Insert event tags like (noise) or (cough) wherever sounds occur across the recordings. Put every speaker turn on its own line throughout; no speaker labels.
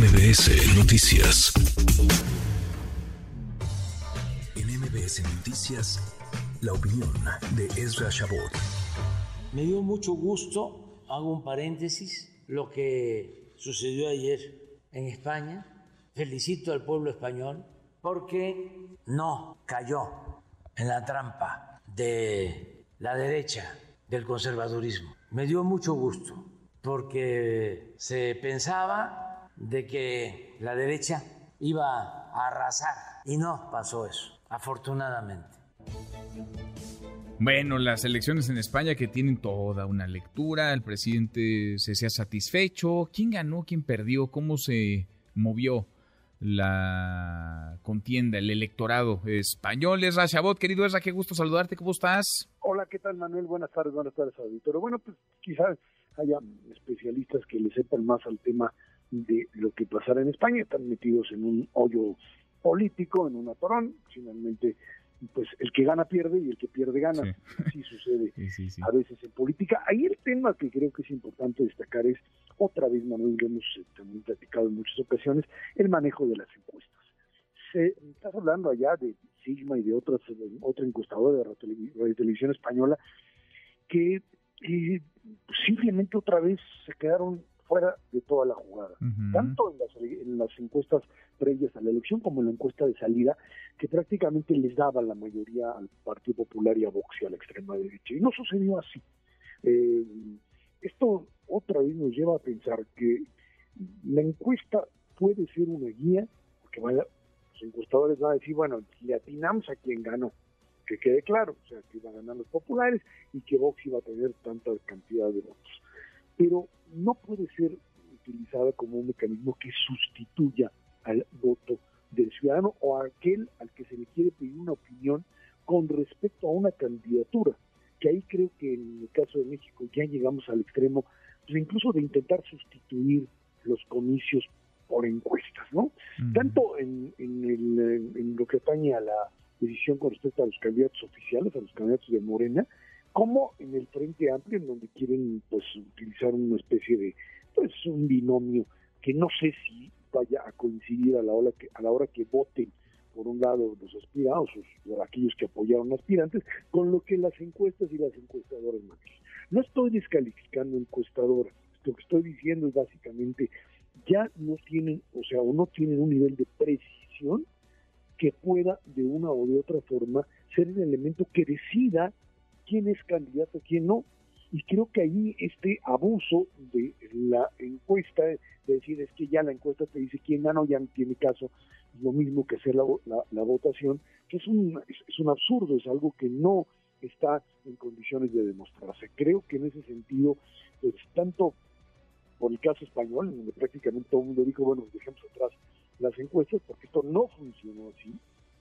MBS Noticias. En MBS Noticias, la opinión de Ezra Shabot.
Me dio mucho gusto, hago un paréntesis, lo que sucedió ayer en España. Felicito al pueblo español porque no cayó en la trampa de la derecha, del conservadurismo. Me dio mucho gusto porque se pensaba de que la derecha iba a arrasar y no pasó eso, afortunadamente.
Bueno, las elecciones en España que tienen toda una lectura, el presidente se sea satisfecho, quién ganó, quién perdió, cómo se movió la contienda, el electorado español. Es Chabot, querido Esra, qué gusto saludarte, ¿cómo estás?
Hola, ¿qué tal Manuel? Buenas tardes, buenas tardes, auditorio. Bueno, pues quizás haya especialistas que le sepan más al tema de lo que pasará en España, están metidos en un hoyo político, en un atorón, finalmente pues el que gana pierde y el que pierde gana. Así sucede (laughs) a veces en política. Ahí el tema que creo que es importante destacar es, otra vez, Manuel, lo hemos eh, también platicado en muchas ocasiones, el manejo de las encuestas. Se, estás hablando allá de Sigma y de otras, otra encuestadora de Radio Televisión Española que eh, simplemente otra vez se quedaron fuera de toda la jugada, tanto en las, en las encuestas previas a la elección como en la encuesta de salida, que prácticamente les daba la mayoría al Partido Popular y a Vox y a la extrema derecha. Y no sucedió así. Eh, esto otra vez nos lleva a pensar que la encuesta puede ser una guía, porque vaya, los encuestadores van a decir, bueno, le atinamos a quien ganó, que quede claro, o sea, que iban a ganar los populares y que Vox iba a tener tanta cantidad de votos pero no puede ser utilizada como un mecanismo que sustituya al voto del ciudadano o a aquel al que se le quiere pedir una opinión con respecto a una candidatura, que ahí creo que en el caso de México ya llegamos al extremo, pues incluso de intentar sustituir los comicios por encuestas, ¿no? Tanto en, en lo que atañe a la decisión con respecto a los candidatos oficiales, a los candidatos de Morena, como en el Frente Amplio, en donde quieren pues utilizar una especie de pues un binomio que no sé si vaya a coincidir a la hora que a la hora que voten por un lado los aspirados o aquellos que apoyaron aspirantes con lo que las encuestas y las encuestadoras manejan. No estoy descalificando encuestadoras, lo que estoy diciendo es básicamente ya no tienen, o sea, o no tienen un nivel de precisión que pueda de una o de otra forma ser el elemento que decida quién es candidato, quién no. Y creo que ahí este abuso de la encuesta, de decir es que ya la encuesta te dice quién ganó, ya no tiene caso, es lo mismo que hacer la, votación, que es un, es, un absurdo, es algo que no está en condiciones de demostrarse. Creo que en ese sentido, pues tanto por el caso español, en donde prácticamente todo el mundo dijo, bueno, dejemos atrás las encuestas, porque esto no funcionó así,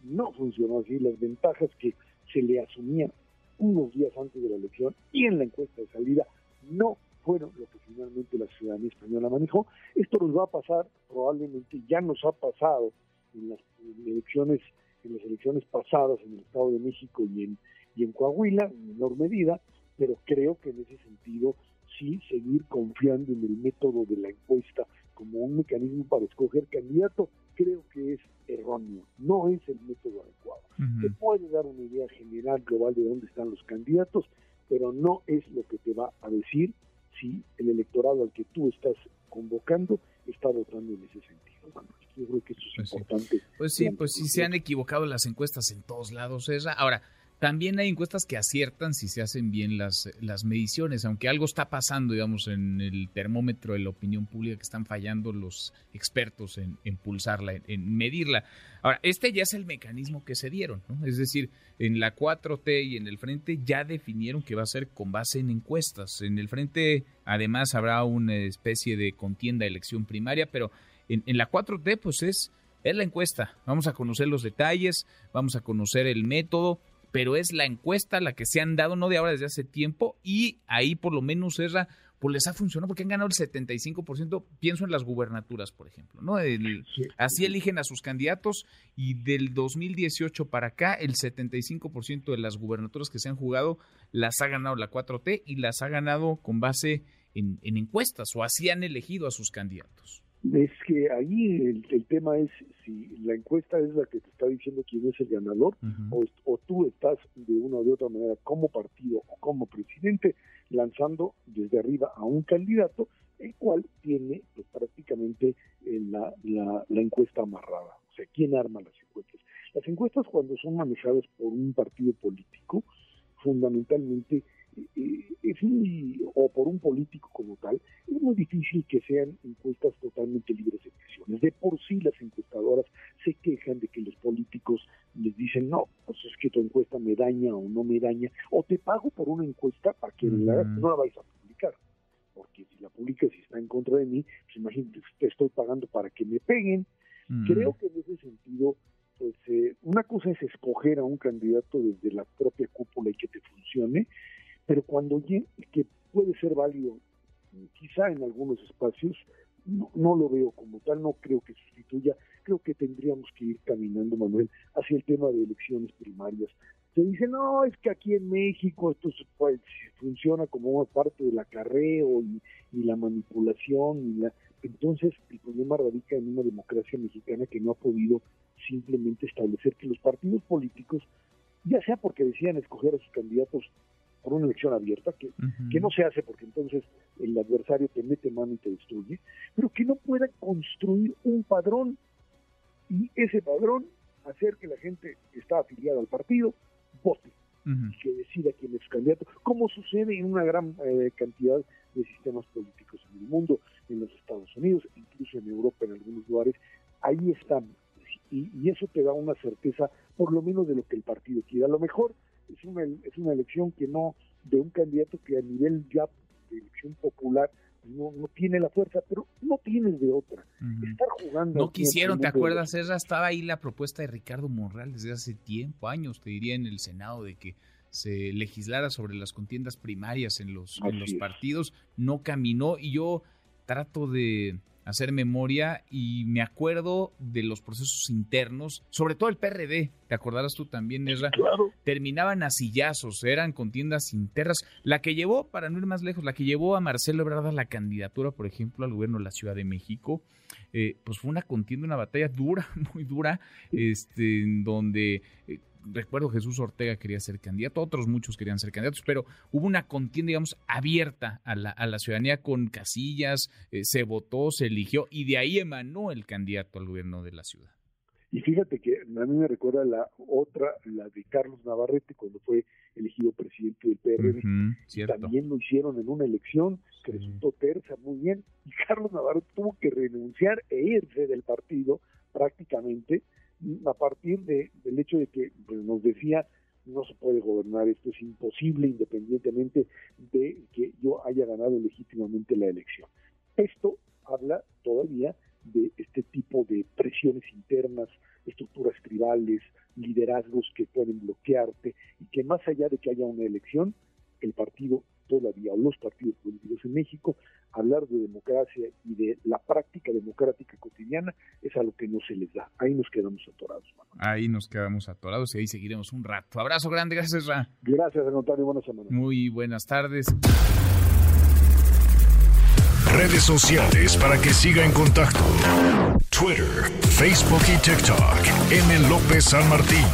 no funcionó así, las ventajas que se le asumían unos días antes de la elección y en la encuesta de salida no fueron lo que finalmente la ciudadanía española manejó. Esto nos va a pasar, probablemente ya nos ha pasado en las elecciones, en las elecciones pasadas en el Estado de México y en, y en Coahuila, en menor medida, pero creo que en ese sentido sí seguir confiando en el método de la encuesta como un mecanismo para escoger candidato, creo que es erróneo, no es el método adecuado. Te puede dar una idea general global de dónde están los candidatos, pero no es lo que te va a decir si el electorado al que tú estás convocando está votando en ese sentido. yo creo que eso es pues importante.
Pues sí, pues sí se han equivocado las encuestas en todos lados, esa. Ahora, también hay encuestas que aciertan si se hacen bien las, las mediciones, aunque algo está pasando, digamos, en el termómetro de la opinión pública que están fallando los expertos en, en pulsarla, en, medirla. Ahora, este ya es el mecanismo que se dieron, ¿no? Es decir, en la 4T y en el Frente ya definieron que va a ser con base en encuestas. En el Frente, además, habrá una especie de contienda elección primaria, pero en, en la 4T, pues es, es la encuesta. Vamos a conocer los detalles, vamos a conocer el método pero es la encuesta la que se han dado, no de ahora, desde hace tiempo, y ahí por lo menos es pues les ha funcionado porque han ganado el 75%, pienso en las gubernaturas, por ejemplo, ¿no? así eligen a sus candidatos y del 2018 para acá el 75% de las gubernaturas que se han jugado las ha ganado la 4T y las ha ganado con base en, en encuestas o así han elegido a sus candidatos.
Es que ahí el, tema es si la encuesta es la que te está diciendo quién es el ganador o, tú estás de una o de otra manera como partido o como presidente lanzando desde arriba a un candidato el cual tiene pues, prácticamente eh, la, la, la encuesta amarrada. O sea, ¿quién arma las encuestas? Las encuestas cuando son manejadas por un partido político, fundamentalmente es muy, o por un político como tal, es muy difícil que sean encuestas totalmente libres de presiones. De por sí las encuestadoras se quejan de que los políticos les dicen, no, pues es que tu encuesta me daña o no me daña, o te pago por una encuesta para que la, no la vais a publicar. Porque si la publicas y está en contra de mí, pues imagínate, te estoy pagando para que me peguen. Creo que en ese sentido pues eh, una cosa es escoger a un candidato desde la propia cúpula y que te funcione, pero cuando que puede ser válido, quizá en algunos espacios, no, lo veo como tal, no creo que sustituya, creo que tendríamos que ir caminando, Manuel, hacia el tema de elecciones primarias. Se dice, no, es que aquí en México esto pues, funciona como una parte del acarreo y, y la manipulación. Y la... Entonces, el problema radica en una democracia mexicana que no ha podido simplemente establecer que los partidos políticos, ya sea porque decían escoger a sus candidatos por una elección abierta, que, que no se hace porque entonces el adversario te mete mano y te destruye, pero que no pueda construir un padrón y ese padrón hacer que la gente que está afiliada al partido vote y que decida quién es su candidato, como sucede en una gran eh, cantidad de sistemas políticos en el mundo, en los Estados Unidos, incluso en Europa en algunos lugares, ahí están. Y, y eso te da una certeza, por lo menos, de lo que el partido quiere. A lo mejor es una, es una elección que no, de un candidato que a nivel ya de elección popular no, no tiene la fuerza, pero no tienes de otra. Estar jugando.
No quisieron, ¿te acuerdas? Esa estaba ahí la propuesta de Ricardo Monreal desde hace tiempo, años, te diría, en el Senado, de que se legislara sobre las contiendas primarias en los, en los partidos. No caminó y yo trato de hacer memoria y me acuerdo de los procesos internos, sobre todo el PRD, te acordarás tú también, Ezra,
claro.
terminaban a sillazos, eran contiendas internas. La que llevó, para no ir más lejos, la que llevó a Marcelo Ebrard a la candidatura, por ejemplo, al gobierno de la Ciudad de México, eh, pues fue una contienda, una batalla dura, (laughs) muy dura, este, en donde eh, recuerdo Jesús Ortega quería ser candidato, otros muchos querían ser candidatos, pero hubo una contienda, digamos, abierta a la, a la ciudadanía con casillas, eh, se votó, se eligió y de ahí emanó el candidato al gobierno de la ciudad.
Y fíjate que a mí me recuerda la otra, la de Carlos Navarrete, cuando fue elegido presidente del PRD. También lo hicieron en una elección que resultó terza muy bien. Y Carlos Navarrete tuvo que renunciar e irse del partido partir de, del hecho de que pues, nos decía no se puede gobernar, esto es imposible independientemente de que yo haya ganado legítimamente la elección. Esto habla todavía de este tipo de presiones internas, estructuras tribales, liderazgos que pueden bloquearte y que más allá de que haya una elección, el partido todavía, o los partidos políticos en México, hablar de democracia y de la práctica democrática cotidiana es algo que no se les da. Ahí nos quedamos atorados.
Ahí nos quedamos atorados y ahí seguiremos un rato. Abrazo grande, gracias, Ra.
Gracias, Antonio. Buenas semanas.
Muy buenas tardes.
Redes sociales para que siga en contacto: Twitter, Facebook y TikTok. M. López San Martín.